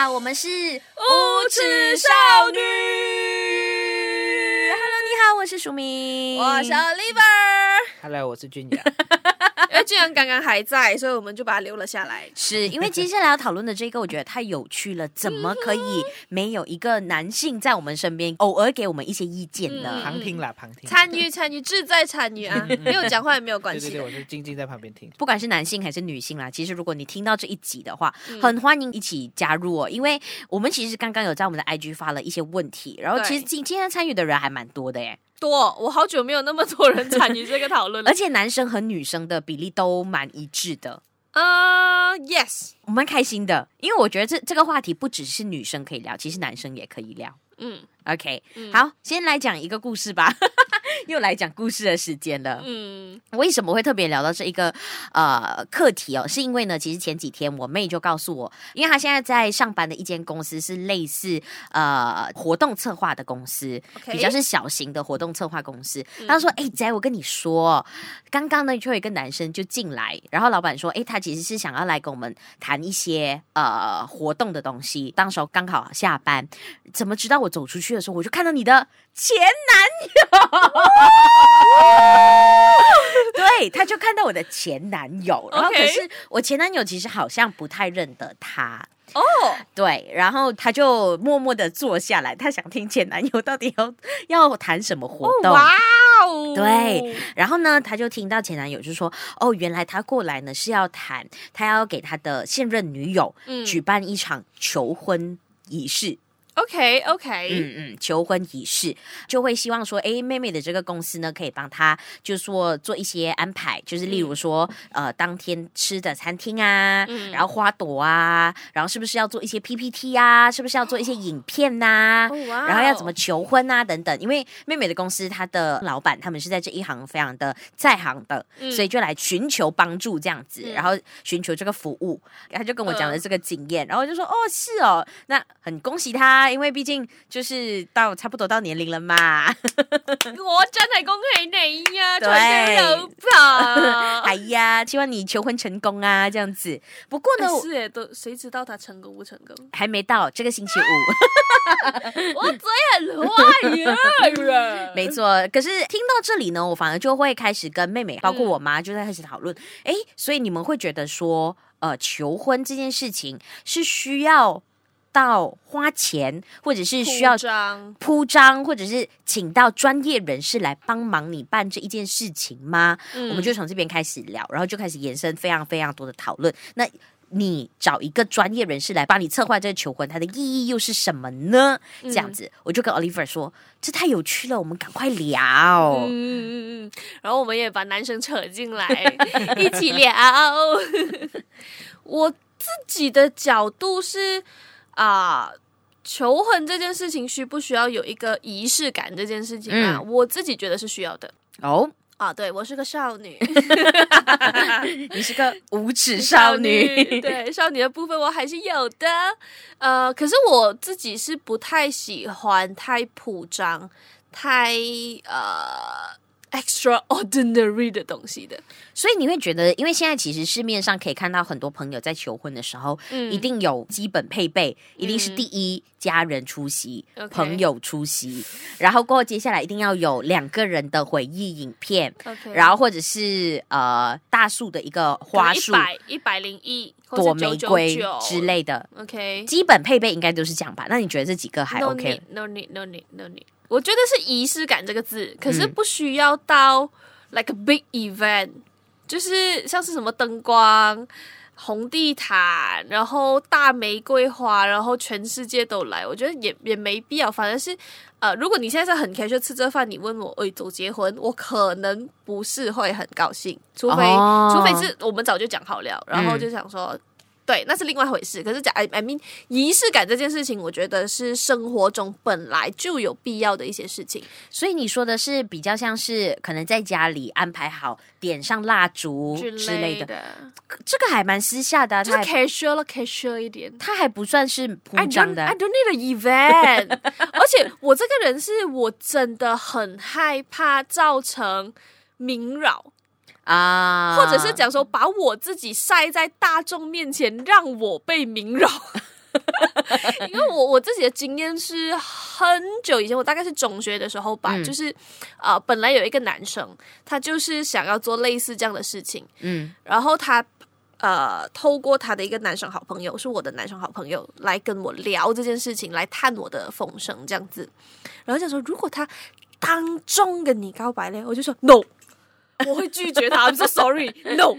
好，我们是无耻少女。Hello，你好，我是淑明，我是 Oliver。Hello，我是俊雅。因为俊阳刚刚还在，所以我们就把它留了下来。是因为接下来要讨论的这个，我觉得太有趣了。怎么可以没有一个男性在我们身边，偶尔给我们一些意见呢？旁听啦，旁听。参与参与，志在参与啊！没有讲话也没有关系。对对对，我就静静在旁边听。不管是男性还是女性啦，其实如果你听到这一集的话，很欢迎一起加入哦。因为我们其实刚刚有在我们的 IG 发了一些问题，然后其实今今天参与的人还蛮多的耶。多，我好久没有那么多人参与 这个讨论了，而且男生和女生的比例都蛮一致的。呃、uh，yes，我蛮开心的，因为我觉得这这个话题不只是女生可以聊，其实男生也可以聊。嗯，OK，嗯，好，先来讲一个故事吧。又来讲故事的时间了。嗯，为什么会特别聊到这一个呃课题哦？是因为呢，其实前几天我妹就告诉我，因为她现在在上班的一间公司是类似呃活动策划的公司，Okay. 比较是小型的活动策划公司。她、嗯、说：“哎、欸，仔，我跟你说，刚刚呢就有一个男生就进来，然后老板说，哎、欸，他其实是想要来跟我们谈一些呃活动的东西。当时候刚好下班，怎么知道我走出去的时候，我就看到你的前男友。” 对，他就看到我的前男友，然后可是我前男友其实好像不太认得他哦。对，然后他就默默的坐下来，他想听前男友到底要要谈什么活动。哇哦，对，然后呢，他就听到前男友就说：“哦，原来他过来呢是要谈，他要给他的现任女友举办一场求婚仪式。” OK OK，嗯嗯，求婚仪式。就会希望说，哎，妹妹的这个公司呢，可以帮她，就是说做一些安排，就是例如说，嗯、呃，当天吃的餐厅啊，嗯、然后花朵啊，然后是不是要做一些 PPT 啊，是不是要做一些影片呐、啊，哦哦、然后要怎么求婚啊等等。因为妹妹的公司，她的老板他们是在这一行非常的在行的，嗯、所以就来寻求帮助这样子，嗯、然后寻求这个服务。他就跟我讲了这个经验，呃、然后我就说，哦，是哦，那很恭喜他。因为毕竟就是到差不多到年龄了嘛，我真系恭喜你呀，对，有吧？哎呀，希望你求婚成功啊，这样子。不过呢，欸、是哎，都谁知道他成功不成功？还没到这个星期五，我嘴很坏呀，没错。可是听到这里呢，我反而就会开始跟妹妹，包括我妈，就在开始讨论。哎、嗯，所以你们会觉得说，呃，求婚这件事情是需要。到花钱，或者是需要铺张，或者是请到专业人士来帮忙你办这一件事情吗？嗯、我们就从这边开始聊，然后就开始延伸非常非常多的讨论。那你找一个专业人士来帮你策划这个求婚，它的意义又是什么呢？这样子，嗯、我就跟 Oliver 说，这太有趣了，我们赶快聊。嗯嗯嗯，然后我们也把男生扯进来一起聊。我自己的角度是。啊，求婚这件事情需不需要有一个仪式感？这件事情啊，嗯、我自己觉得是需要的。哦，啊，对，我是个少女，你是个无耻少女，少女，对，少女的部分我还是有的。呃，可是我自己是不太喜欢太铺张、太呃。Extraordinary 的东西的，所以你会觉得，因为现在其实市面上可以看到很多朋友在求婚的时候，嗯，一定有基本配备，一定是第一家人出席，嗯、朋友出席然后过后接下来一定要有两个人的回忆影片，Okay 然后或者是呃大树的一个花束，一百一百零一朵玫瑰之类的，OK，基本配备应该都是这样吧？那你觉得这几个还 OK？No need, no need, no need, no need. 我觉得是仪式感这个字，可是不需要到 like a big event，、嗯、就是像是什么灯光、红地毯，然后大玫瑰花，然后全世界都来，我觉得也也没必要。反正是呃，如果你现在是很 casual 吃这饭，你问我，哎，走结婚，我可能不是会很高兴，除非、哦、除非是我们早就讲好了，然后就想说。嗯对，那是另外一回事。可是讲，I I mean，仪式感这件事情，我觉得是生活中本来就有必要的一些事情。所以你说的是比较像是可能在家里安排好，点上蜡烛之类的，之类的这个还蛮私下的，就是 casual casual 一点，它还不算是铺张的。I don't, I don't need an event，而且我这个人是我真的很害怕造成名扰。啊，或者是讲说，把我自己晒在大众面前，让我被明扰。因为我我自己的经验是很久以前，我大概是中学的时候吧，嗯、就是啊、呃，本来有一个男生，他就是想要做类似这样的事情，嗯，然后他呃，透过他的一个男生好朋友，是我的男生好朋友，来跟我聊这件事情，来探我的风声这样子，然后就说，如果他当众跟你告白嘞，我就说 no。我会拒绝他，I'm so sorry，no，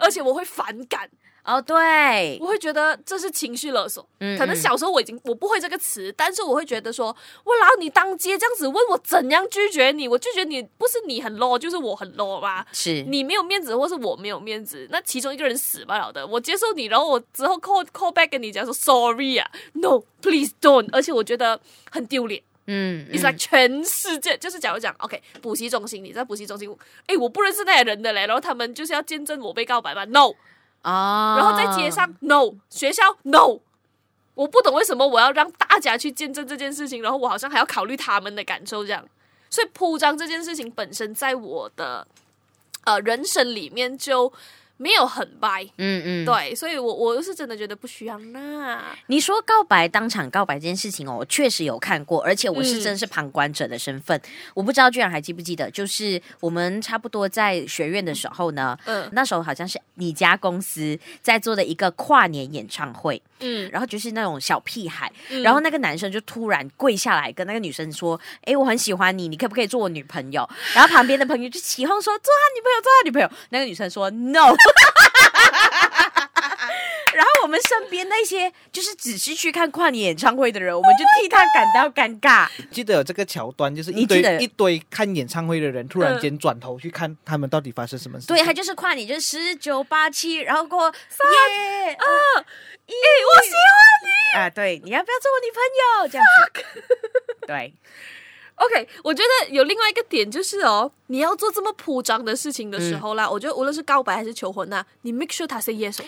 而且我会反感哦，oh, 对，我会觉得这是情绪勒索。嗯，可能小时候我已经我不会这个词，但是我会觉得说，我老你当街这样子问我怎样拒绝你，我拒绝你不是你很 low，就是我很 low 吧？是你没有面子，或是我没有面子，那其中一个人死不了的。我接受你，然后我之后 call call back 跟你讲说 sorry 啊，no，please don't，而且我觉得很丢脸。嗯，It's like 全世界就是假如讲，OK，补习中心，你在补习中心，哎，我不认识那些人的嘞，然后他们就是要见证我被告白吧？No，啊，然后在街上，No，学校，No，我不懂为什么我要让大家去见证这件事情，然后我好像还要考虑他们的感受这样，所以铺张这件事情本身在我的呃人生里面就。没有很白，嗯嗯，对，所以我我是真的觉得不需要那。你说告白当场告白这件事情哦，我确实有看过，而且我是真的是旁观者的身份，嗯、我不知道居然还记不记得，就是我们差不多在学院的时候呢，嗯，那时候好像是你家公司在做的一个跨年演唱会，嗯，然后就是那种小屁孩，嗯、然后那个男生就突然跪下来跟那个女生说：“哎，我很喜欢你，你可不可以做我女朋友？”然后旁边的朋友就起哄说：“做他女朋友，做他女朋友。”那个女生说：“No。” 然后我们身边那些就是只是去看跨年演唱会的人，我们就替他感到尴尬。记得有这个桥段，就是一堆一堆看演唱会的人突然间转头去看他们到底发生什么事。对，他就是跨年，就是十九八七，然后过三二一，我喜欢你啊！对，你要不要做我女朋友？这样子，对。OK，我觉得有另外一个点就是哦，你要做这么铺张的事情的时候啦，嗯、我觉得无论是告白还是求婚呐、啊，你 make sure 他 say yes。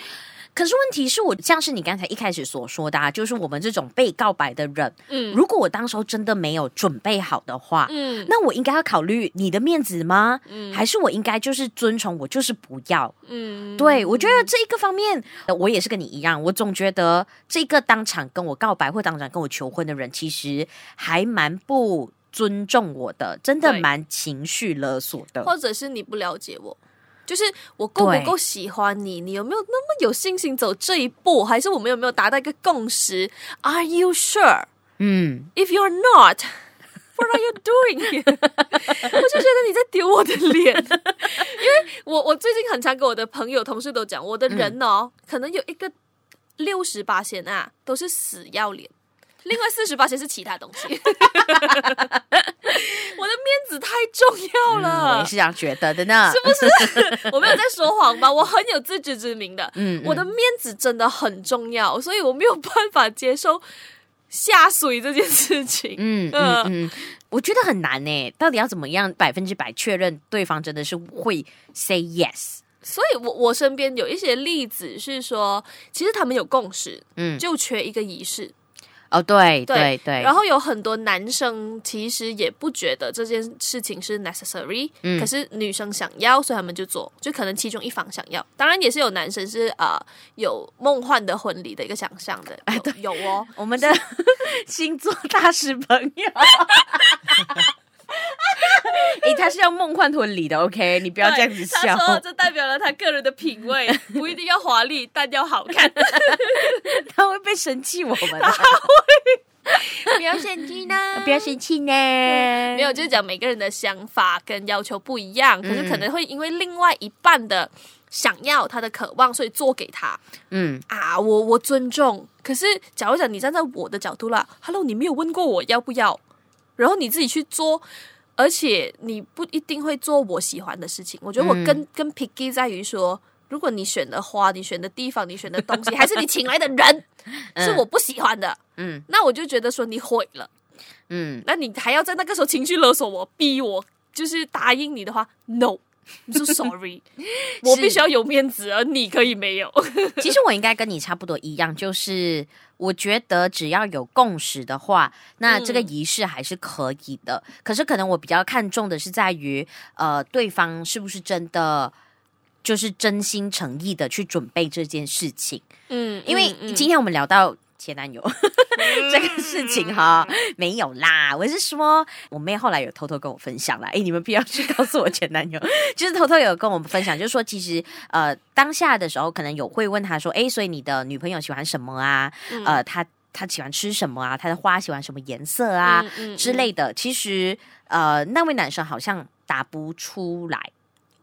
可是问题是我像是你刚才一开始所说的，啊，就是我们这种被告白的人，嗯，如果我当时候真的没有准备好的话，嗯，那我应该要考虑你的面子吗？嗯，还是我应该就是遵从我就是不要？嗯，对，我觉得这一个方面，我也是跟你一样，我总觉得这个当场跟我告白或当场跟我求婚的人，其实还蛮不尊重我的，真的蛮情绪勒索的，或者是你不了解我。就是我够不够喜欢你？你有没有那么有信心走这一步？还是我们有没有达到一个共识？Are you sure？嗯，If you're not，what are you doing？我就觉得你在丢我的脸，因为我我最近很常跟我的朋友、同事都讲，我的人哦，嗯、可能有一个六十八仙啊，都是死要脸。另外四十八仙是其他东西，我的面子太重要了，我也是这样觉得的呢，是不是？我没有在说谎吧？我很有自知之明的，嗯，我的面子真的很重要，所以我没有办法接受下水这件事情，嗯嗯嗯，我觉得很难呢，到底要怎么样百分之百确认对方真的是会 say yes？所以我我身边有一些例子是说，其实他们有共识，嗯，就缺一个仪式。哦，对对对，然后有很多男生其实也不觉得这件事情是 necessary，嗯，可是女生想要，所以他们就做，就可能其中一方想要，当然也是有男生是啊、呃、有梦幻的婚礼的一个想象的，哎，对，有哦，我们的 星座大师朋友。哎，他是要梦幻婚礼的，OK？你不要这样子笑。他说这代表了他个人的品味，不一定要华丽，但要好看。生气我们，不要生气呢？不要生气呢？没有，就是讲每个人的想法跟要求不一样，可是可能会因为另外一半的想要、他的渴望，所以做给他。嗯啊，我我尊重。可是假如讲你站在我的角度啦，Hello，你没有问过我要不要？然后你自己去做，而且你不一定会做我喜欢的事情。我觉得我跟、嗯、跟 picky 在于说，如果你选的花，你选的地方，你选的东西，还是你请来的人是我不喜欢的，嗯，那我就觉得说你毁了，嗯，那你还要在那个时候情绪勒索我，逼我就是答应你的话，no。你说 sorry，我必须要有面子，而你可以没有。其实我应该跟你差不多一样，就是我觉得只要有共识的话，那这个仪式还是可以的。嗯、可是可能我比较看重的是在于，呃，对方是不是真的就是真心诚意的去准备这件事情。嗯，因为今天我们聊到前男友 这个事情哈，没有啦。我是说，我妹后来有偷偷跟我分享了。哎，你们不要去告诉我前男友，就是偷偷有跟我们分享，就是说，其实呃，当下的时候可能有会问他说，哎，所以你的女朋友喜欢什么啊？呃，他他喜欢吃什么啊？他的花喜欢什么颜色啊？之类的。其实呃，那位男生好像答不出来。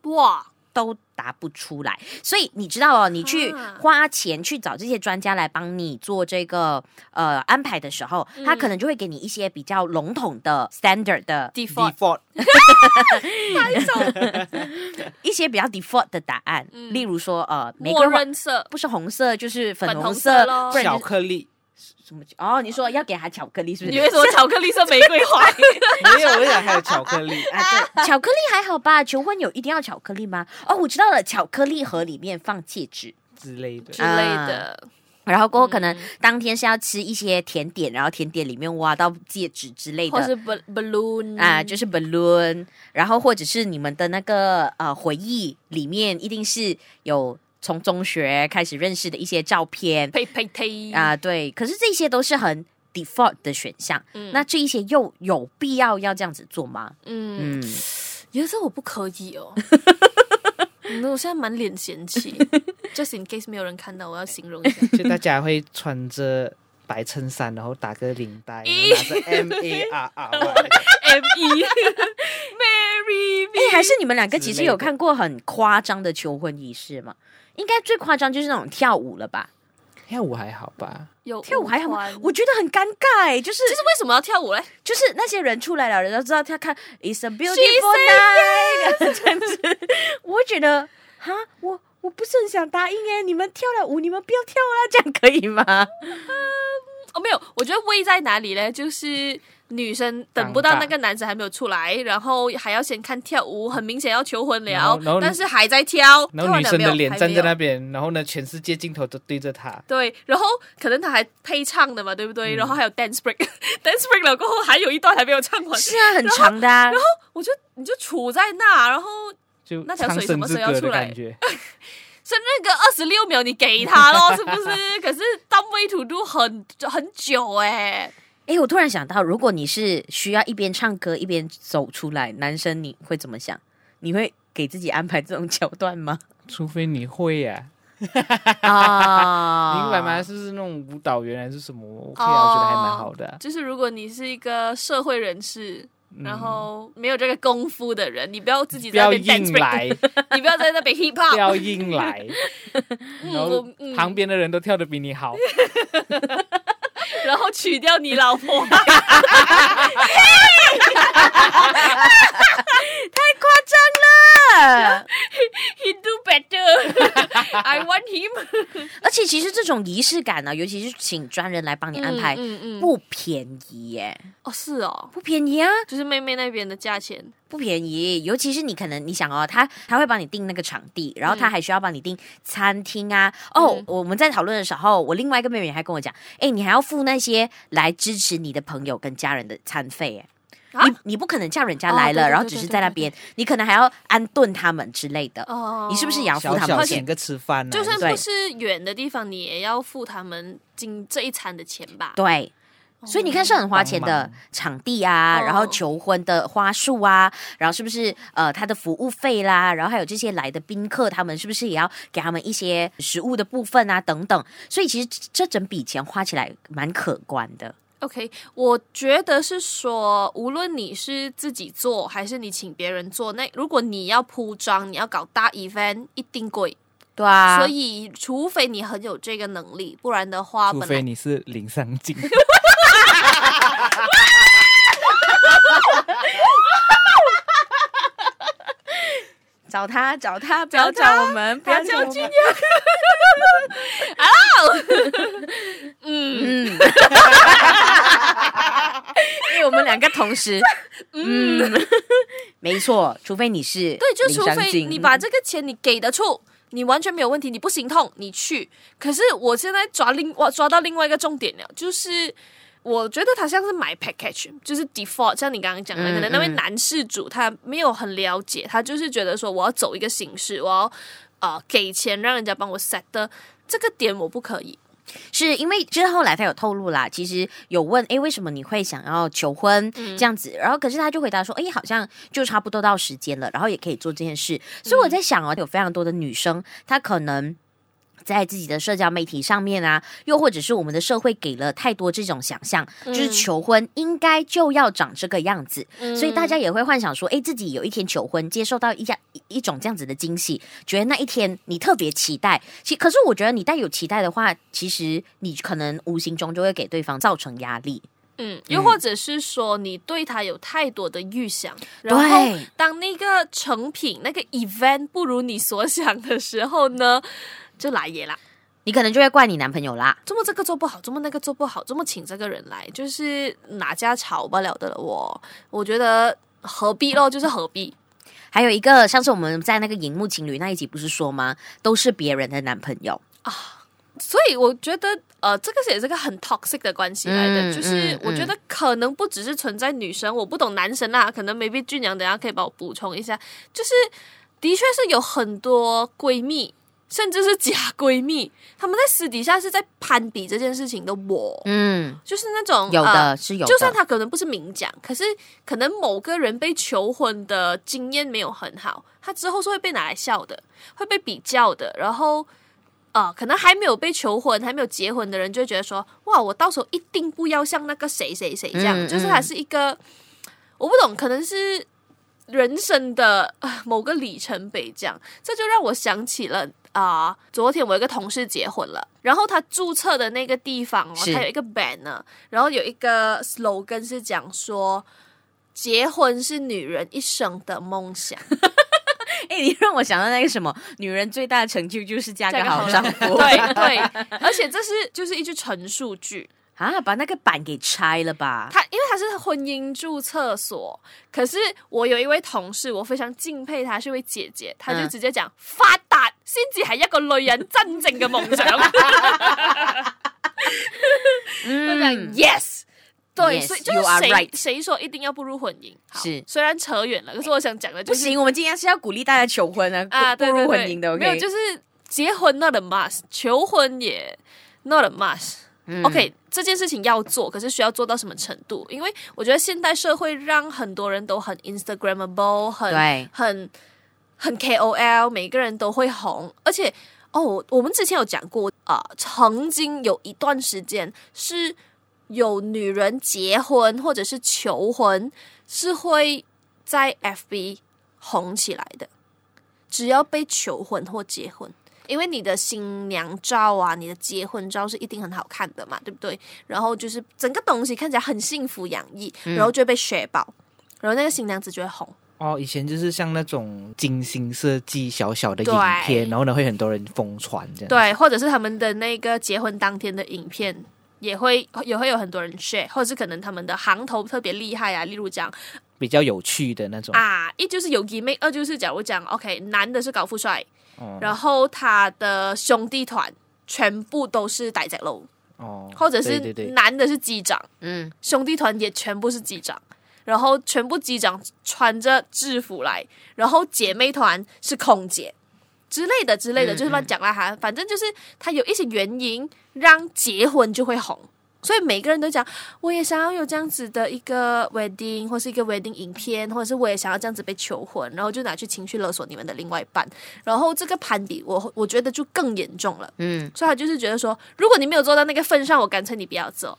哇。都答不出来，所以你知道哦，你去花钱去找这些专家来帮你做这个呃安排的时候，嗯、他可能就会给你一些比较笼统的 standard 的 default，一些比较 default 的答案，嗯、例如说呃，默认色。不是红色就是粉红色，红色巧克力。什么？哦，你说要给他巧克力是不是？你为什么巧克力是玫瑰花？没有，我想还有巧克力 啊。对，巧克力还好吧？求婚有一定要巧克力吗？哦，我知道了，巧克力盒里面放戒指之类的之类的。然后过后可能当天是要吃一些甜点，然后甜点里面挖到戒指之类的，或是 balloon 啊，就是 balloon。然后或者是你们的那个呃回忆里面一定是有。从中学开始认识的一些照片，呸呸呸啊，对，可是这些都是很 default 的选项。嗯，那这一些又有必要要这样子做吗？嗯，嗯，有时候我不可以哦。那 我现在满脸嫌弃，just in case 没有人看到，我要形容一下，就大家会穿着白衬衫，然后打个领带，拿着 M A R R M E。哎，还是你们两个其实有看过很夸张的求婚仪式吗？应该最夸张就是那种跳舞了吧？跳舞还好吧？有跳舞还好吗？我觉得很尴尬，就是就是为什么要跳舞嘞？就是那些人出来了，人家知道他看 It's a beautiful night 这样子。我觉得哈，我我不是很想答应哎，你们跳了舞，你们不要跳了，这样可以吗？哦，没有，我觉得位在哪里嘞？就是。女生等不到那个男生还没有出来，然后还要先看跳舞，很明显要求婚了，但是还在跳。然后女生的脸站在那边，然后呢，全世界镜头都对着他。对，然后可能他还配唱的嘛，对不对？然后还有 dance break，dance break 了过后还有一段还没有唱完。是啊，很长的。然后我就你就杵在那，然后就那条水什么时候要出来？生日歌二十六秒，你给他咯，是不是？可是 way to do 很很久哎。哎，我突然想到，如果你是需要一边唱歌一边走出来，男生你会怎么想？你会给自己安排这种桥段吗？除非你会呀，啊，明白吗？是不是那种舞蹈员还是什么？我觉得还蛮好的。就是如果你是一个社会人士，然后没有这个功夫的人，你不要自己在那边硬来，你不要在那边 hip hop，不要硬来，然后旁边的人都跳的比你好。然后娶掉你老婆，太夸张了。He do better. I want him. 而且其实这种仪式感呢、啊，尤其是请专人来帮你安排，嗯嗯嗯、不便宜耶。哦，是哦，不便宜啊，就是妹妹那边的价钱不便宜。尤其是你可能你想哦，他他会帮你订那个场地，然后他还需要帮你订餐厅啊。嗯、哦，我们在讨论的时候，我另外一个妹妹还跟我讲，哎，你还要付那些来支持你的朋友跟家人的餐费哎。你你不可能叫人家来了，然后只是在那边，你可能还要安顿他们之类的。哦，你是不是也要付他们钱？请个吃饭，就算不是远的地方，你也要付他们今这一餐的钱吧？对，所以你看是很花钱的场地啊，然后求婚的花束啊，然后是不是呃他的服务费啦，然后还有这些来的宾客，他们是不是也要给他们一些食物的部分啊等等？所以其实这整笔钱花起来蛮可观的。OK，我觉得是说，无论你是自己做还是你请别人做，那如果你要铺张，你要搞大 event，一定贵。对啊，所以除非你很有这个能力，不然的话，除非你是林尚静。找他，找他，不要找我们，不要叫我们。啊，嗯，因为我们两个同时，嗯，没错，除非你是 对，就除非你把这个钱你给得出，你完全没有问题，你不心痛，你去。可是我现在抓另我抓到另外一个重点了，就是。我觉得他像是买 package，就是 default，像你刚刚讲的，嗯、可能那位男事主他没有很了解，他就是觉得说我要走一个形式，我要啊、呃、给钱让人家帮我 set 的这个点我不可以，是因为就是后来他有透露啦，其实有问哎，为什么你会想要求婚这样子？嗯、然后可是他就回答说，哎，好像就差不多到时间了，然后也可以做这件事。所以我在想哦，有非常多的女生，她可能。在自己的社交媒体上面啊，又或者是我们的社会给了太多这种想象，嗯、就是求婚应该就要长这个样子，嗯、所以大家也会幻想说，哎，自己有一天求婚，接受到一家一,一种这样子的惊喜，觉得那一天你特别期待。其可是我觉得你带有期待的话，其实你可能无形中就会给对方造成压力。嗯，又或者是说你对他有太多的预想，嗯、然后当那个成品那个 event 不如你所想的时候呢？就来也啦，你可能就会怪你男朋友啦。怎么这个做不好，怎么那个做不好，怎么请这个人来，就是哪家吵不了的了。我我觉得何必咯，就是何必。还有一个，上次我们在那个荧幕情侣那一集不是说吗？都是别人的男朋友啊。所以我觉得，呃，这个也是个很 toxic 的关系来的。嗯、就是我觉得可能不只是存在女生，嗯、我不懂男生啊，可能 maybe 俊娘等下可以帮我补充一下。就是的确是有很多闺蜜。甚至是假闺蜜，他们在私底下是在攀比这件事情的。我，嗯，就是那种有的、呃、是有的，就算他可能不是明讲，可是可能某个人被求婚的经验没有很好，他之后是会被拿来笑的，会被比较的。然后，啊、呃，可能还没有被求婚、还没有结婚的人就会觉得说，哇，我到时候一定不要像那个谁谁谁这样，嗯、就是他是一个，我不懂，可能是人生的某个里程碑这样，这就让我想起了。啊！Uh, 昨天我有一个同事结婚了，然后他注册的那个地方哦，他有一个 banner，然后有一个 slogan 是讲说，结婚是女人一生的梦想。哎，你让我想到那个什么，女人最大的成就就是嫁个好丈夫。对 对，而且这是就是一句陈述句。啊！把那个板给拆了吧。他因为他是婚姻注册所，可是我有一位同事，我非常敬佩她，是一位姐姐，她就直接讲、嗯、发达先至系一个女人真正嘅梦想。嗯，yes，对，yes, 所以就是谁.谁说一定要步入婚姻？是，虽然扯远了，可是我想讲的就是，不行，我们今天是要鼓励大家求婚啊，啊，步入婚姻的，okay? 没有，就是结婚 not a must，求婚也 not a must。嗯、OK，这件事情要做，可是需要做到什么程度？因为我觉得现代社会让很多人都很 Instagrammable，很很很 KOL，每个人都会红。而且哦，我们之前有讲过啊、呃，曾经有一段时间是有女人结婚或者是求婚是会在 FB 红起来的，只要被求婚或结婚。因为你的新娘照啊，你的结婚照是一定很好看的嘛，对不对？然后就是整个东西看起来很幸福洋溢，嗯、然后就会被雪爆，然后那个新娘子就会红。哦，以前就是像那种精心设计小小的影片，然后呢会很多人疯传这样。对，或者是他们的那个结婚当天的影片，也会也会有很多人 share，或者是可能他们的行头特别厉害啊，例如讲比较有趣的那种。啊，一就是有 gimmick，二就是假如讲 OK，男的是高富帅。然后他的兄弟团全部都是大只佬，哦，或者是男的是机长，嗯，兄弟团也全部是机长，然后全部机长穿着制服来，然后姐妹团是空姐之类的之类的，嗯、就是乱讲啦哈，嗯、反正就是他有一些原因让结婚就会红。所以每个人都讲，我也想要有这样子的一个 wedding，或是一个 wedding 影片，或者是我也想要这样子被求婚，然后就拿去情绪勒索你们的另外一半，然后这个攀比，我我觉得就更严重了。嗯，所以他就是觉得说，如果你没有做到那个份上，我干脆你不要做。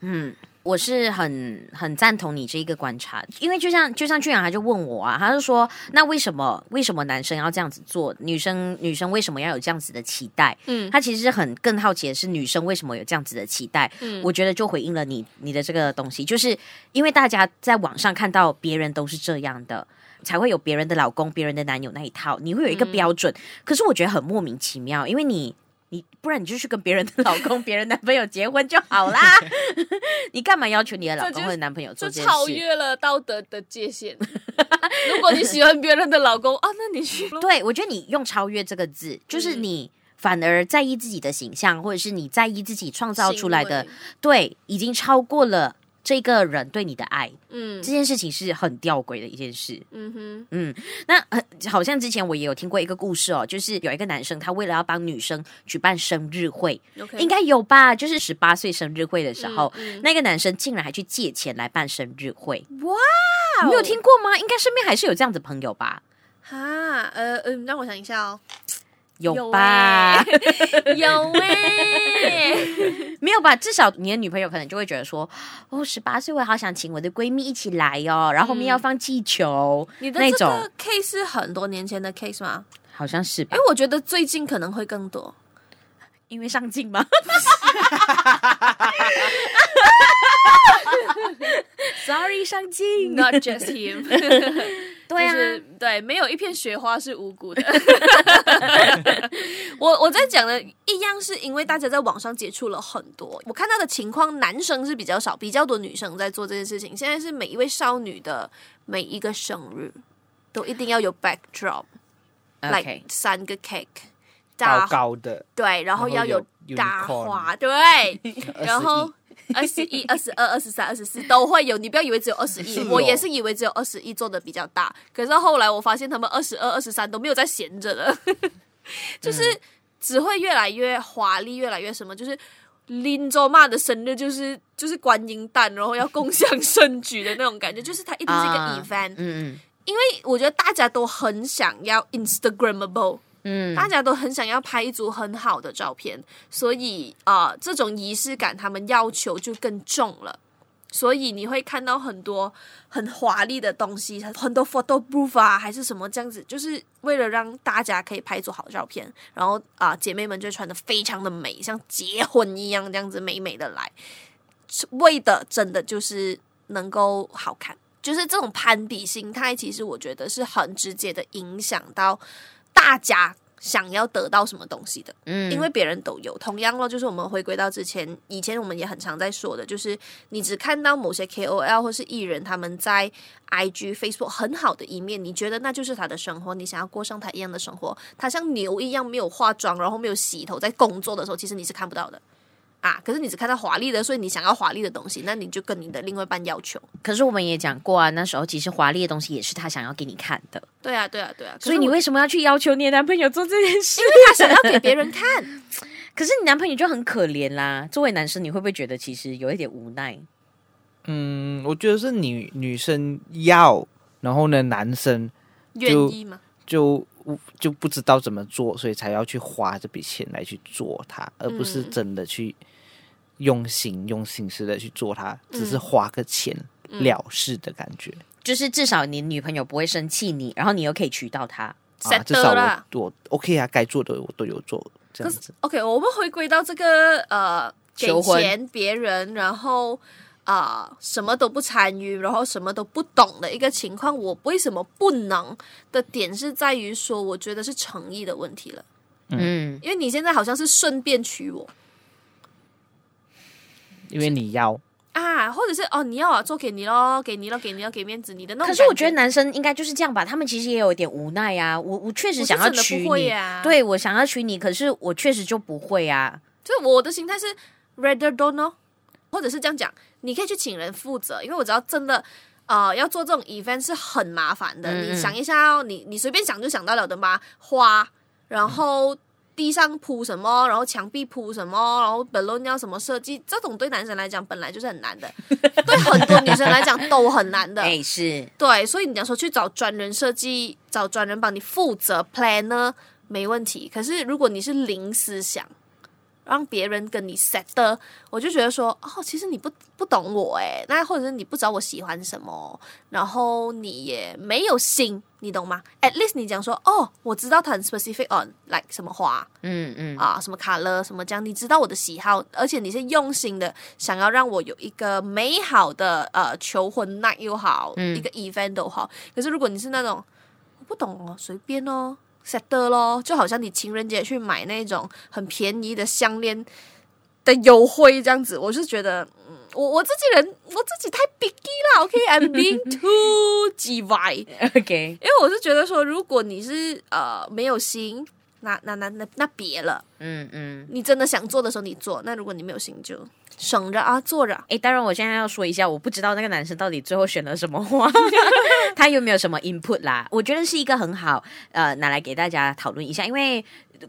嗯。我是很很赞同你这一个观察，因为就像就像俊阳他就问我啊，他就说，那为什么为什么男生要这样子做，女生女生为什么要有这样子的期待？嗯，他其实是很更好奇的是女生为什么有这样子的期待。嗯，我觉得就回应了你你的这个东西，就是因为大家在网上看到别人都是这样的，才会有别人的老公、别人的男友那一套，你会有一个标准。嗯，可是我觉得很莫名其妙，因为你。你不然你就去跟别人的老公、别人男朋友结婚就好啦。你干嘛要求你的老公或者男朋友做这件事？超越了道德的界限。如果你喜欢别人的老公啊，那你去。对，我觉得你用“超越”这个字，就是你反而在意自己的形象，或者是你在意自己创造出来的，对，已经超过了。这个人对你的爱，嗯，这件事情是很吊诡的一件事，嗯哼，嗯，那、呃、好像之前我也有听过一个故事哦，就是有一个男生他为了要帮女生举办生日会，Okay. 应该有吧？就是十八岁生日会的时候，嗯嗯、那个男生竟然还去借钱来办生日会，哇 Wow！你有听过吗？应该身边还是有这样子朋友吧？哈，呃，嗯，让我想一下哦。有吧？有哎、欸，没有吧？至少你的女朋友可能就会觉得说，哦，十八岁，我好想请我的闺蜜一起来哦，然后后面要放气球，嗯、你的这个 case 是很多年前的 case 吗？好像是吧，因为我觉得最近可能会更多，因为上镜吗？Sorry，上镜，Not just him。对啊，对，没有一片雪花是无辜的。我我在讲的一样，是因为大家在网上接触了很多，我看到的情况，男生是比较少，比较多女生在做这件事情。现在是每一位少女的每一个生日都一定要有 backdrop，like 三个 cake，高高的，对，然后要有大花，对，然后。二十一、二十二、二十三、二十四都会有，你不要以为只有二十一，我也是以为只有二十一做的比较大，可是后来我发现他们二十二、二十三都没有在闲着的，就是只会越来越华丽，越来越什么，就是林州妈的生日就是就是观音诞，然后要共享盛举的那种感觉，就是它一定是一个 event，嗯，因为我觉得大家都很想要 Instagramable。嗯，大家都很想要拍一组很好的照片，所以啊、这种仪式感他们要求就更重了。所以你会看到很多很华丽的东西，很多 photo booth 啊，还是什么这样子，就是为了让大家可以拍一组好照片。然后啊、姐妹们就穿得非常的美，像结婚一样这样子美美的来，为的真的就是能够好看。就是这种攀比心态，其实我觉得是很直接的影响到。大家想要得到什么东西的，嗯，因为别人都有。同样咯，就是我们回归到之前，以前我们也很常在说的，就是你只看到某些 KOL 或是艺人他们在 IG、Facebook 很好的一面，你觉得那就是他的生活，你想要过上他一样的生活。他像牛一样没有化妆，然后没有洗头，在工作的时候，其实你是看不到的。啊！可是你只看到华丽的，所以你想要华丽的东西，那你就跟你的另外一半要求。可是我们也讲过啊，那时候其实华丽的东西也是他想要给你看的。对啊，对啊，对啊。所以你为什么要去要求你的男朋友做这件事？因为他想要给别人看。可是你男朋友就很可怜啦。作为男生，你会不会觉得其实有一点无奈？嗯，我觉得是女女生要，然后呢，男生愿意吗？就就不知道怎么做，所以才要去花这笔钱来去做它，而不是真的去。用心用心思的去做它，只是花个钱了事的感觉。就是至少你女朋友不会生气你，然后你又可以娶到她。啊，至少我我 OK 啊，该做的我都有做。这样子 OK，我们回归到这个呃，给钱别人，然后啊、呃、什么都不参与，然后什么都不懂的一个情况，我为什么不能的点是在于说，我觉得是诚意的问题了。嗯，因为你现在好像是顺便娶我。因为你要啊，或者是哦，你要啊，做给你咯，给你咯，给你咯，给面子你的那种。可是我觉得男生应该就是这样吧，他们其实也有一点无奈啊。我我确实想要娶你，啊、对我想要娶你，可是我确实就不会啊。就我的心态是 rather don't know，或者是这样讲，你可以去请人负责，因为我知道真的呃要做这种 event 是很麻烦的。嗯、你想一下哦，你你随便想就想到了的吗？花，然后。嗯地上铺什么，然后墙壁铺什么，然后 balloon 要什么设计，这种对男生来讲本来就是很难的，对很多女生来讲都很难的。哎，是对，所以你要说去找专人设计，找专人帮你负责 plan 呢，没问题。可是如果你是零思想。让别人跟你 set 的，我就觉得说，哦，其实你不不懂我诶，那或者是你不知道我喜欢什么，然后你也没有心，你懂吗？At least 你讲说，哦，我知道他很 specific on like 什么花，嗯嗯啊，什么 color 什么这样，你知道我的喜好，而且你是用心的想要让我有一个美好的呃求婚 night 又好，嗯、一个 event 都好。可是如果你是那种我不懂哦，随便哦。Set 就好像你情人节去买那种很便宜的项链的优惠这样子，我是觉得，嗯，我我自己人，我自己太 biggy 了，OK，I'm、okay? being too GY，OK，因为我是觉得说，如果你是呃没有心，那那那那那别了。嗯嗯，你真的想做的时候你做，那如果你没有心就省着啊，做着。哎，当然我现在要说一下，我不知道那个男生到底最后选了什么花，他有没有什么 input 啦？我觉得是一个很好呃拿来给大家讨论一下，因为。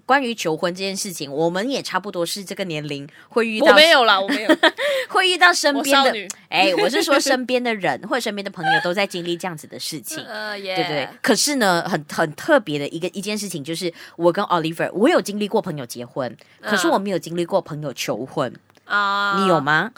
关于求婚这件事情，我们也差不多是这个年龄会遇到。我没有啦，我没有 会遇到身边的。哎，我是说身边的人或者身边的朋友都在经历这样子的事情，呃、对不对？可是呢，很很特别的一个一件事情就是，我跟 Oliver，我有经历过朋友结婚，可是我没有经历过朋友求婚啊。呃、你有吗？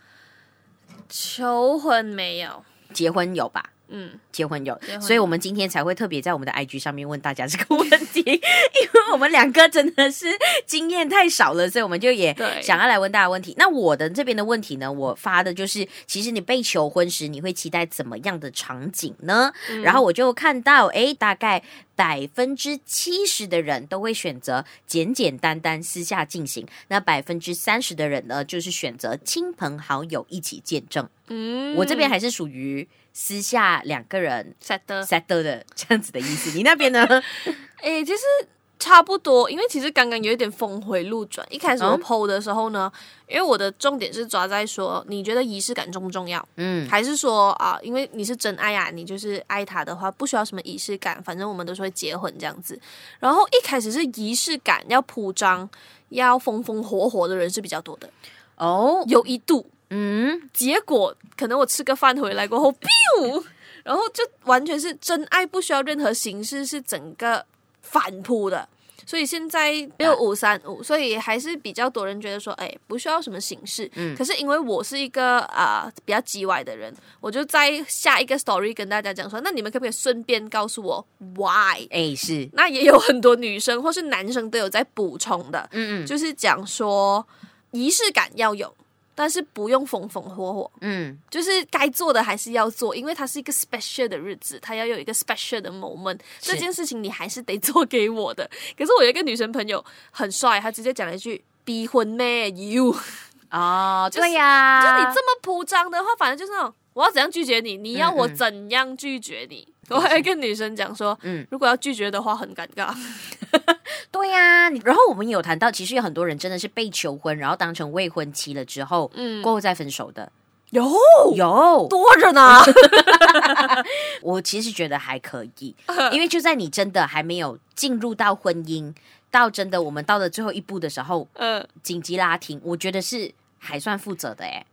求婚没有，结婚有吧？嗯，结婚有，婚有，所以我们今天才会特别在我们的 IG 上面问大家这个问题，因为我们两个真的是经验太少了，所以我们就也想要来问大家问题。那我的这边的问题呢，我发的就是，其实你被求婚时，你会期待怎么样的场景呢？嗯、然后我就看到，哎，大概百分之七十的人都会选择简简单单私下进行，那百分之三十的人呢，就是选择亲朋好友一起见证。嗯，我这边还是属于。私下两个人 settle settle 的这样子的意思，你那边呢？哎、欸，其实差不多，因为其实刚刚有一点峰回路转。一开始我 PO 的时候呢，嗯、因为我的重点是抓在说，你觉得仪式感重不重要？嗯，还是说啊，因为你是真爱啊，你就是爱他的话，不需要什么仪式感，反正我们都是会结婚这样子。然后一开始是仪式感要铺张，要风风火火的人是比较多的哦，有一度。嗯，结果可能我吃个饭回来过后，biu，然后就完全是真爱，不需要任何形式，是整个反扑的。所以现在六五三五，所以还是比较多人觉得说，哎，不需要什么形式。嗯，可是因为我是一个啊、呃、比较叽歪的人，我就在下一个 story 跟大家讲说，那你们可不可以顺便告诉我 why？哎，是，那也有很多女生或是男生都有在补充的，嗯嗯，就是讲说仪式感要有。但是不用风风火火，嗯，就是该做的还是要做，因为它是一个 special 的日子，它要有一个 special 的 moment，这件事情你还是得做给我的。可是我有一个女生朋友很帅，她直接讲了一句逼婚咩 you 哦，对呀，就你这么铺张的话，反正就是那种我要怎样拒绝你，你要我怎样拒绝你。嗯嗯，我还跟女生讲说，嗯，如果要拒绝的话很尴尬。对呀、啊，然后我们有谈到，其实有很多人真的是被求婚，然后当成未婚妻了之后，嗯，过后再分手的，有？有。多着呢。我其实觉得还可以，因为就在你真的还没有进入到婚姻，到真的我们到了最后一步的时候，嗯，紧急拉停，我觉得是还算负责的哎。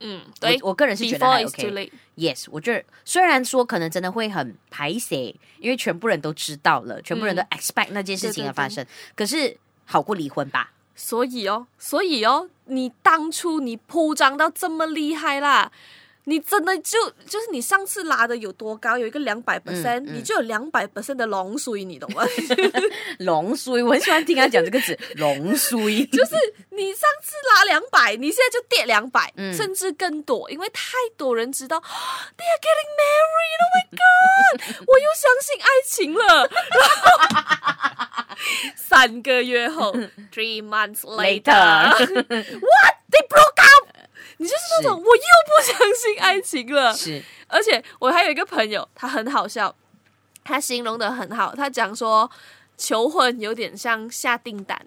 嗯，对，我，我个人是觉得还 OK。Yes，我觉得虽然说可能真的会很排斥，因为全部人都知道了，全部人都 expect 那件事情的发生，嗯、可是好过离婚吧。所以哦，所以哦，你当初你铺张到这么厉害啦。你真的就就是你上次拉的有多高？有一个两百 percent，你就有两百 percent 的龙水，你懂吗？龙水，我很喜欢听他讲这个词，龙水。就是你上次拉两百，你现在就跌两百，嗯，甚至更多，因为太多人知道 they are getting married，Oh my god，我又相信爱情了。三个月后，three months later，what they broke up。你就是那种是。我又不相信爱情了，是，而且我还有一个朋友，他很好笑，他形容的很好，他讲说求婚有点像下订单，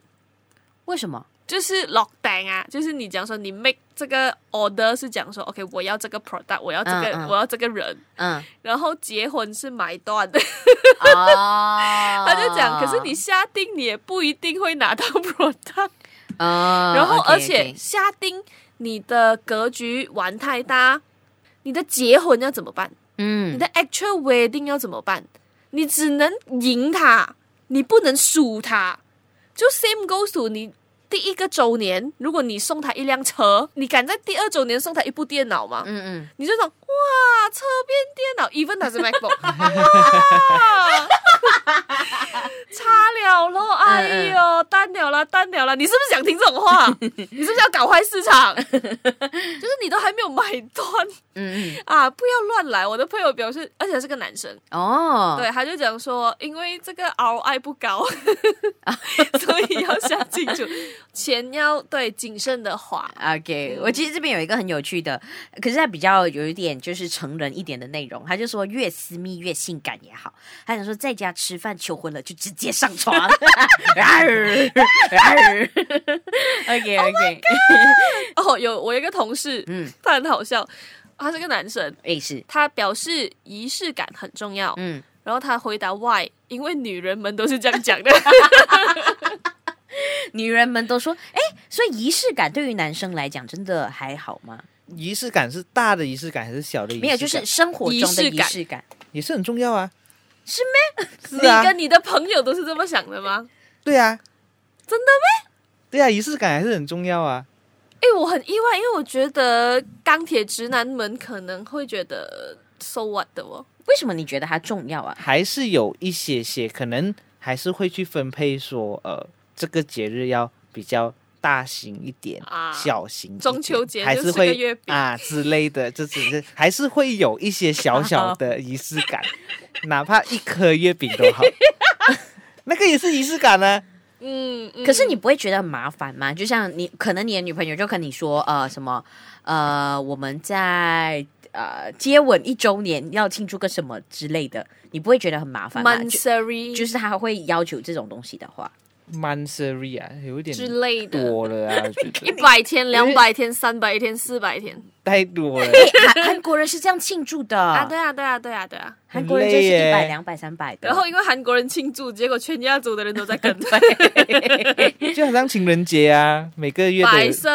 为什么？就是落单啊，就是你讲说你 make 这个 order 是讲说 OK，我要这个 product，我要这个，嗯嗯、我要这个人，嗯，然后结婚是买断。的，哦、他就讲，可是你下定你也不一定会拿到 product，哦、然后而且下定。你的格局玩太大，你的结婚要怎么办？嗯，你的 actual wedding 要怎么办？你只能赢他，你不能输他。就 same goes to 你第一个周年，如果你送他一辆车，你敢在第二周年送他一部电脑吗？嗯嗯，你就说哇，车变电脑，even 它是 MacBook，哇，差了咯，哎呦，单了啦，单了啦，你是不是想听这种话？你是不是要搞坏市场？就是你都还没没有买断。嗯嗯啊，不要乱来！我的朋友表示，而且是个男生哦，对，他就讲说，因为这个 ROI 不高，所以要想清楚，钱要对谨慎的花。OK，我其实这边有一个很有趣的，可是他比较有一点就是成人一点的内容，他就说越私密越性感也好。他想说在家吃饭求婚了就直接上床。OK OK，哦，有我一个同事，嗯，他很好笑。他是个男生，哎，是他表示仪式感很重要，嗯，然后他回答 Why？因为女人们都是这样讲的，女人们都说，哎，所以仪式感对于男生来讲真的还好吗？仪式感是大的仪式感还是小的仪式感？没有，就是生活中的仪式感也是很重要啊，是吗？是啊，你跟你的朋友都是这么想的吗？对啊，真的吗？对啊，仪式感还是很重要啊。哎，我很意外，因为我觉得钢铁直男们可能会觉得 so what 的哦。为什么你觉得它重要啊？还是有一些些可能还是会去分配说，呃，这个节日要比较大型一点，啊、小型中秋节还是会月饼啊之类的，这只是还是会有一些小小的仪式感，哪怕一颗月饼都好，那个也是仪式感呢、啊。嗯，可是你不会觉得很麻烦吗？就像你，可能你的女朋友就跟你说，呃，什么，呃，我们在呃接吻一周年要庆祝个什么之类的，你不会觉得很麻烦吗？就，就是他会要求这种东西的话。Mansory 啊，有一点之类的多了啊，一百天、两百天、三百天、四百天，太多了。韩韩国人是这样庆祝的啊，对啊，对啊，对啊，对啊，韩国人就是一百、两百、三百的。然后因为韩国人庆祝，结果全亚洲的人都在跟，就好像情人节啊，每个月白色，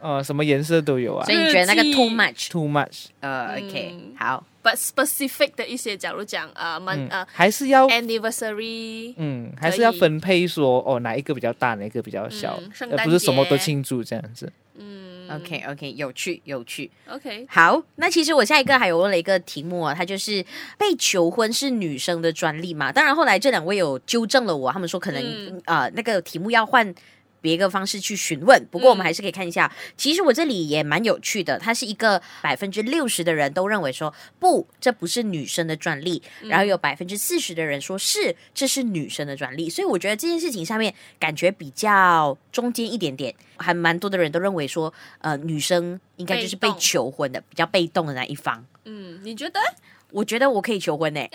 呃，什么颜色都有啊。所以你觉得那个 too much？Too much？呃，OK，好。But specific 的一些，假如讲啊，们啊，还是要 anniversary，嗯，还是要分配说哦，哪一个比较大，哪一个比较小，而不是什么都庆祝这样子。嗯，OK OK，有趣有趣。OK，好，那其实我下一个还有问了一个题目啊，它就是被求婚是女生的专利嘛？当然后来这两位有纠正了我，他们说可能呃那个题目要换。别个方式去询问，不过我们还是可以看一下。嗯、其实我这里也蛮有趣的，它是一个百分之六十的人都认为说不，这不是女生的专利，嗯、然后有百分之四十的人说是，这是女生的专利。所以我觉得这件事情上面感觉比较中间一点点，还蛮多的人都认为说，呃，女生应该就是被求婚的，比较被动的那一方。嗯，你觉得？我觉得我可以求婚呢、欸，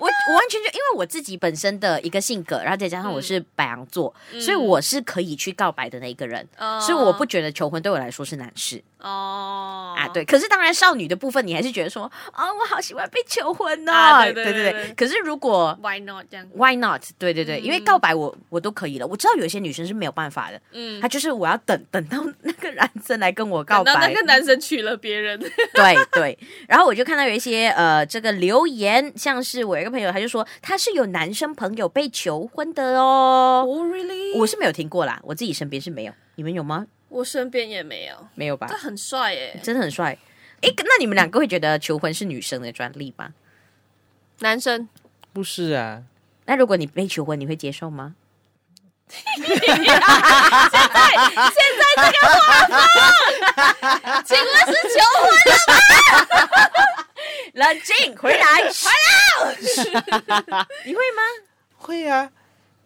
我我完全就因为我自己本身的一个性格，然后再加上我是白羊座，嗯、所以我是可以去告白的那一个人，嗯、所以我不觉得求婚对我来说是难事。哦啊，对，可是当然少女的部分，你还是觉得说，啊、哦，我好喜欢被求婚呢、哦啊。对对对，对对对。可是如果 Why not 这样？Why not？对对对，嗯、因为告白我我都可以了。我知道有些女生是没有办法的，嗯，她就是我要等等到那个男生来跟我告白，等到那个男生娶了别人。对对，然后我就看到有一些呃这个留言，像是我一个朋友，他就说他是有男生朋友被求婚的哦。Oh really？我是没有听过啦，我自己身边是没有，你们有吗？我身边也没有，没有吧？这很帅耶，真的很帅。哎，那你们两个会觉得求婚是女生的专利吗？男生不是啊。那如果你被求婚，你会接受吗？现在现在这个画风，请问是求婚了吗？冷静，回来，回来。你会吗？会啊。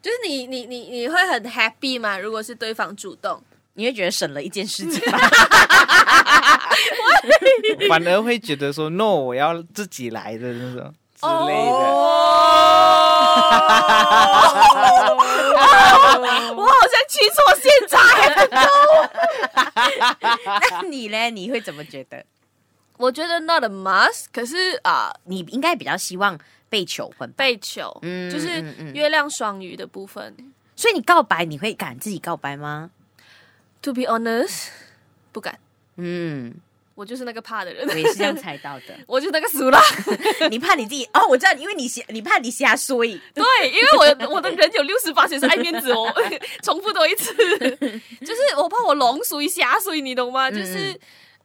就是你你你你会很 happy 吗？如果是对方主动，你会觉得省了一件事情吗？反而会觉得说 no，我要自己来的那种之类的。我好像去错现场。那你呢？你会怎么觉得？我觉得 not a must，可是啊，呃、你应该比较希望。被求婚，被求，嗯，就是月亮双鱼的部分。所以你告白，你会敢自己告白吗？To be honest，不敢。嗯，我就是那个怕的人。我也是这样猜到的。我就那个俗啦。你怕你自己哦？我知道，因为你瞎，你怕你瞎说。对，因为我我的人有六十八岁是爱面子哦。重复多一次，就是我怕我龙属于瞎说，你懂吗？就是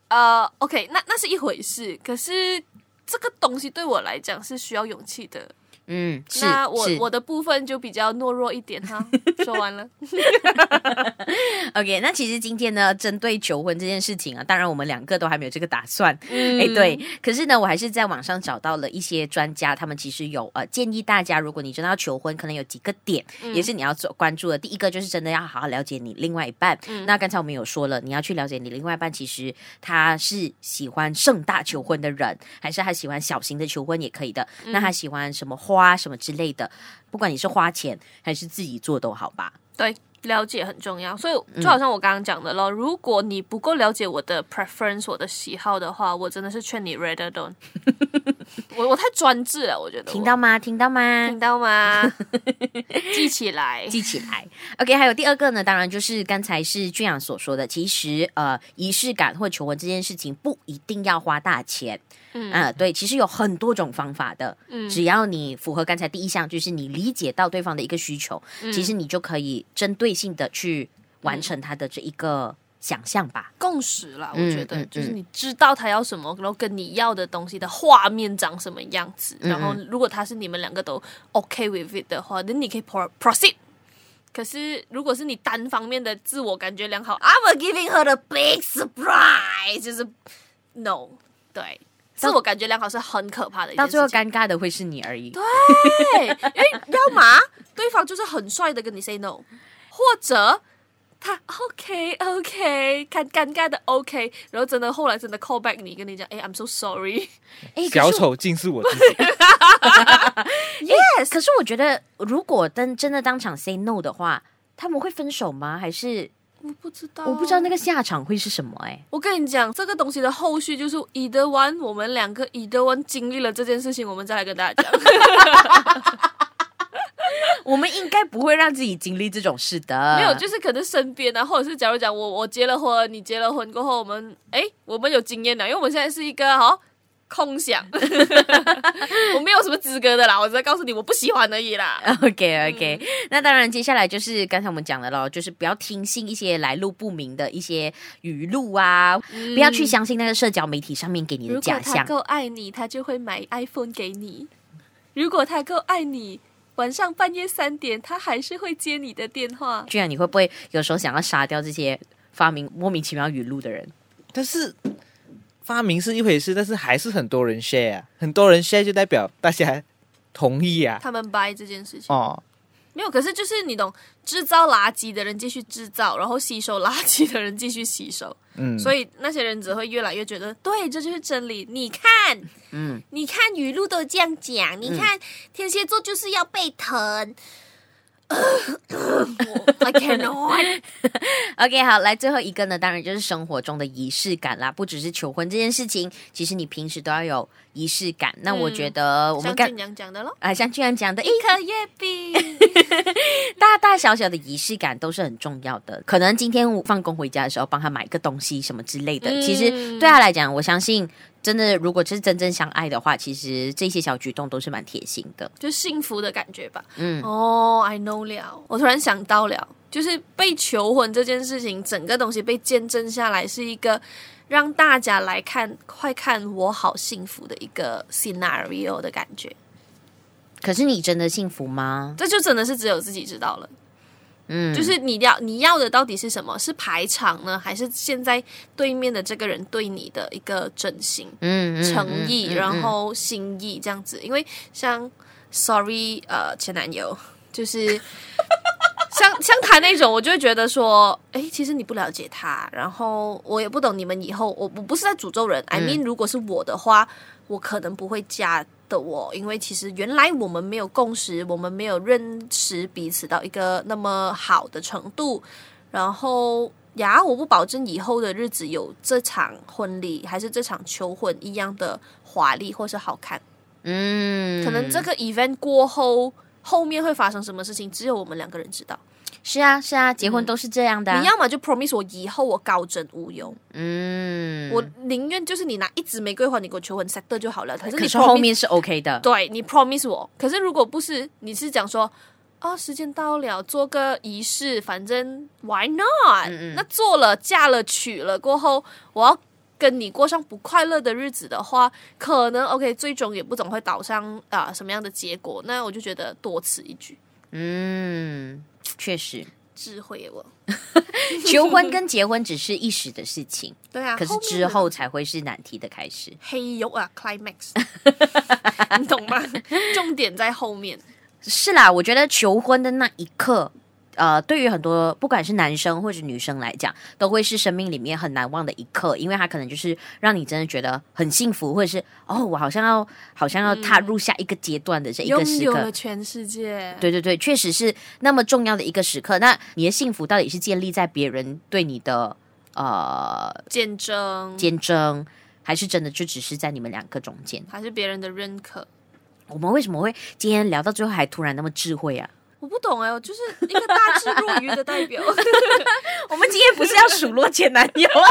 呃，OK，那那是一回事，可是。这个东西对我来讲是需要勇气的，嗯，那我我的部分就比较懦弱一点哈。说完了。OK，那其实今天呢，针对求婚这件事情啊，当然我们两个都还没有这个打算。嗯，哎，对。可是呢，我还是在网上找到了一些专家，他们其实有呃建议大家，如果你真的要求婚，可能有几个点，嗯、也是你要做关注的。第一个就是真的要好好了解你另外一半。嗯，那刚才我们有说了，你要去了解你另外一半，其实他是喜欢盛大求婚的人，还是他喜欢小型的求婚也可以的。嗯、那他喜欢什么花？花什么之类的，不管你是花钱还是自己做都好吧。对，了解很重要。所以就好像我刚刚讲的咯，嗯、如果你不够了解我的 preference，我的喜好的话，我真的是劝你 rather don't。我我太专制了，我觉得。听到吗？听到吗？听到吗？记起来，记起来。OK，还有第二个呢，当然就是刚才是俊阳所说的，其实呃，仪式感或求婚这件事情不一定要花大钱。嗯、呃，对，其实有很多种方法的。嗯，只要你符合刚才第一项，就是你理解到对方的一个需求，嗯、其实你就可以针对性的去完成他的这一个想象吧。共识啦，我觉得、嗯嗯嗯、就是你知道他要什么，然后跟你要的东西的画面长什么样子，嗯、然后如果他是你们两个都 OK with it 的话，那你可以 pro proceed。可是如果是你单方面的自我感觉良好，I'm giving her the big surprise，就是 no，对。自我感觉良好是很可怕的，到最后尴尬的会是你而已。对，因为要么对方就是很帅的跟你 say no，或者他 OK OK 看尴尬的 OK，然后真的后来真的 call back 你跟你讲，哎，I'm so sorry，哎，小丑竟是我自己。Yes，可是我觉得如果真真的当场 say no 的话，他们会分手吗？还是？我不知道，我不知道那个下场会是什么哎、欸。我跟你讲，这个东西的后续就是 either one，我们两个 either one 经历了这件事情，我们再来跟大家讲。我们应该不会让自己经历这种事的。没有，就是可能身边啊，或者是假如讲我我结了婚，你结了婚过后，我们哎，我们有经验了，因为我们现在是一个好。空想，我没有什么资格的啦，我只在告诉你我不喜欢而已啦。OK OK，、嗯、那当然接下来就是刚才我们讲的咯，就是不要听信一些来路不明的一些语录啊，嗯、不要去相信那个社交媒体上面给你的假象。如果他够爱你，他就会买 iPhone 给你；如果他够爱你，晚上半夜三点他还是会接你的电话。居然你会不会有时候想要杀掉这些发明莫名其妙语录的人？但是。发明是一回事，但是还是很多人 share 啊，很多人 share 就代表大家同意啊。他们 buy 这件事情哦，没有，可是就是你懂，制造垃圾的人继续制造，然后吸收垃圾的人继续吸收，嗯，所以那些人只会越来越觉得，对，这就是真理。你看，嗯，你看语录都这样讲，你看天蝎座就是要被疼。I cannot. OK，好，来最后一个呢，当然就是生活中的仪式感啦，不只是求婚这件事情，其实你平时都要有仪式感。嗯、那我觉得我们刚像俊阳讲的喽，啊，像俊阳讲的，一颗月饼，大大小小的仪式感都是很重要的。可能今天放工回家的时候，帮他买个东西什么之类的，嗯、其实对他来讲，我相信。真的，如果是真正相爱的话，其实这些小举动都是蛮贴心的，就幸福的感觉吧。嗯，哦、oh,，I know 了，我突然想到了，就是被求婚这件事情，整个东西被见证下来，是一个让大家来看，快看我好幸福的一个 scenario 的感觉。可是你真的幸福吗？这就真的是只有自己知道了。嗯，就是你要你要的到底是什么？是排场呢，还是现在对面的这个人对你的一个真心、嗯，诚意，嗯嗯嗯、然后心意这样子？因为像 Sorry，呃，前男友，就是 像像他那种，我就会觉得说，哎，其实你不了解他，然后我也不懂你们以后，我我不是在诅咒人。嗯、I mean，如果是我的话，我可能不会嫁。的我，因为其实原来我们没有共识，我们没有认识彼此到一个那么好的程度。然后呀，我不保证以后的日子有这场婚礼还是这场求婚一样的华丽或是好看。嗯，可能这个 event 过后后面会发生什么事情，只有我们两个人知道。是啊，是啊，结婚都是这样的。你要么就 promise 我以后我高枕无忧，嗯，我宁愿就是你拿一支玫瑰花，你给我求婚 set 就好了。可是你可是后面是 OK 的，对你 promise 我。可是如果不是，你是讲说啊、哦，时间到了，做个仪式，反正 why not？嗯嗯，那做了，嫁了，娶了过后，我要跟你过上不快乐的日子的话，可能 OK，最终也不总会导向啊、呃、什么样的结果。那我就觉得多此一举。嗯，确实，智慧我 求婚跟结婚只是一时的事情，对啊，可是之后才会是难题的开始。嘿呦啊，climax，你懂吗？重点在后面。是啦，我觉得求婚的那一刻。呃，对于很多不管是男生或者女生来讲，都会是生命里面很难忘的一刻，因为他可能就是让你真的觉得很幸福，或者是哦，我好像要好像要踏入下一个阶段的这一个时刻，拥有了全世界。对对对，确实是那么重要的一个时刻。那你的幸福到底是建立在别人对你的呃见证、见证，还是真的就只是在你们两个中间，还是别人的认可？我们为什么会今天聊到最后还突然那么智慧啊？我不懂哎，我就是一个大智若愚的代表。我们今天不是要数落前男友啊？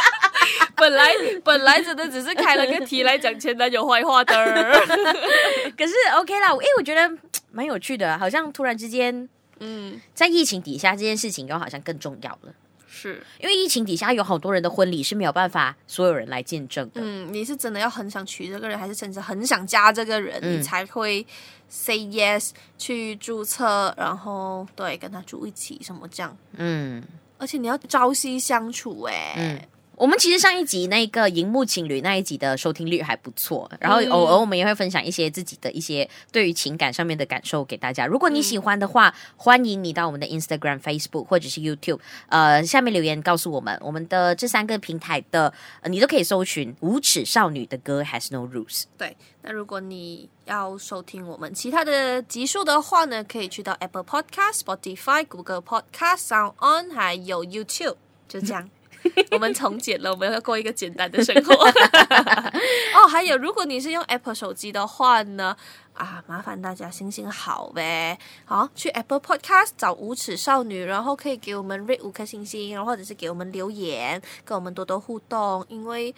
本来本来真的只是开了个题来讲前男友坏话的。可是 OK 啦，因为我觉得蛮有趣的，好像突然之间，嗯，在疫情底下这件事情又好像更重要了。是因为疫情底下有好多人的婚礼是没有办法所有人来见证的。嗯，你是真的要很想娶这个人，还是真的很想嫁这个人，嗯、你才会 say yes 去注册，然后对跟他住一起什么这样。嗯，而且你要朝夕相处，哎。嗯我们其实上一集那个荧幕情侣那一集的收听率还不错，然后偶尔我们也会分享一些自己的一些对于情感上面的感受给大家。如果你喜欢的话，欢迎你到我们的 Instagram、Facebook 或者是 YouTube，呃，下面留言告诉我们。我们的这三个平台的，呃，你都可以搜寻“无耻少女的歌 Has No Rules”。对，那如果你要收听我们其他的集数的话呢，可以去到 Apple Podcast、Spotify、Google Podcast、Sound On，还有 YouTube，就这样。我们从简了，我们要过一个简单的生活。哦，还有，如果你是用 Apple 手机的话呢？啊，麻烦大家星星好呗，好，去 Apple Podcast 找无耻少女，然后可以给我们 rate 五颗星星，然后或者是给我们留言，跟我们多多互动，因为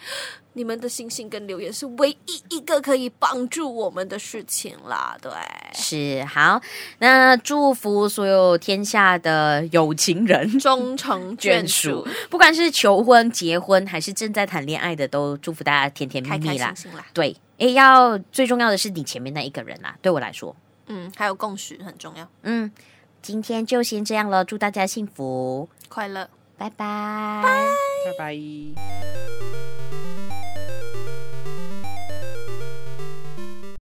你们的星星跟留言是唯一一个可以帮助我们的事情啦。对，是好，那祝福所有天下的有情人终成眷属，不管是求婚、结婚还是正在谈恋爱的，都祝福大家甜甜蜜蜜啦。开开心心啦，对。哎，要最重要的是你前面那一个人啦，对我来说，嗯，还有共识很重要。嗯，今天就先这样了，祝大家幸福快乐，拜拜，拜拜拜。